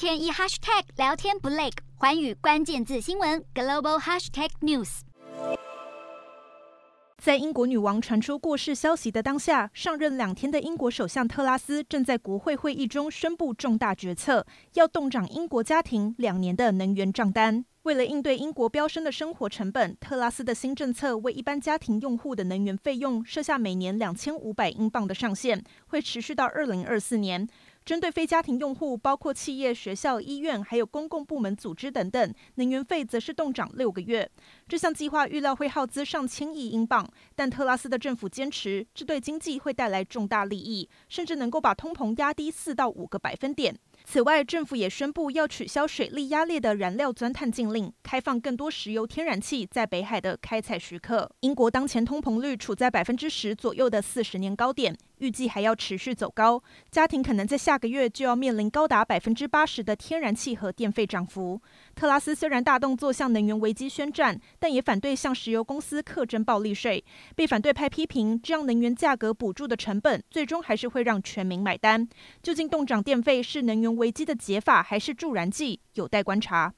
天一 hashtag 聊天不累，寰宇关键字新闻 global hashtag news。在英国女王传出过世消息的当下，上任两天的英国首相特拉斯正在国会会议中宣布重大决策，要冻涨英国家庭两年的能源账单。为了应对英国飙升的生活成本，特拉斯的新政策为一般家庭用户的能源费用设下每年两千五百英镑的上限，会持续到二零二四年。针对非家庭用户，包括企业、学校、医院，还有公共部门组织等等，能源费则是动涨六个月。这项计划预料会耗资上千亿英镑，但特拉斯的政府坚持，这对经济会带来重大利益，甚至能够把通膨压低四到五个百分点。此外，政府也宣布要取消水力压裂的燃料钻探禁令，开放更多石油天然气在北海的开采许可。英国当前通膨率处在百分之十左右的四十年高点。预计还要持续走高，家庭可能在下个月就要面临高达百分之八十的天然气和电费涨幅。特拉斯虽然大动作向能源危机宣战，但也反对向石油公司课征暴利税。被反对派批评，这样能源价格补助的成本最终还是会让全民买单。究竟动涨电费是能源危机的解法，还是助燃剂，有待观察。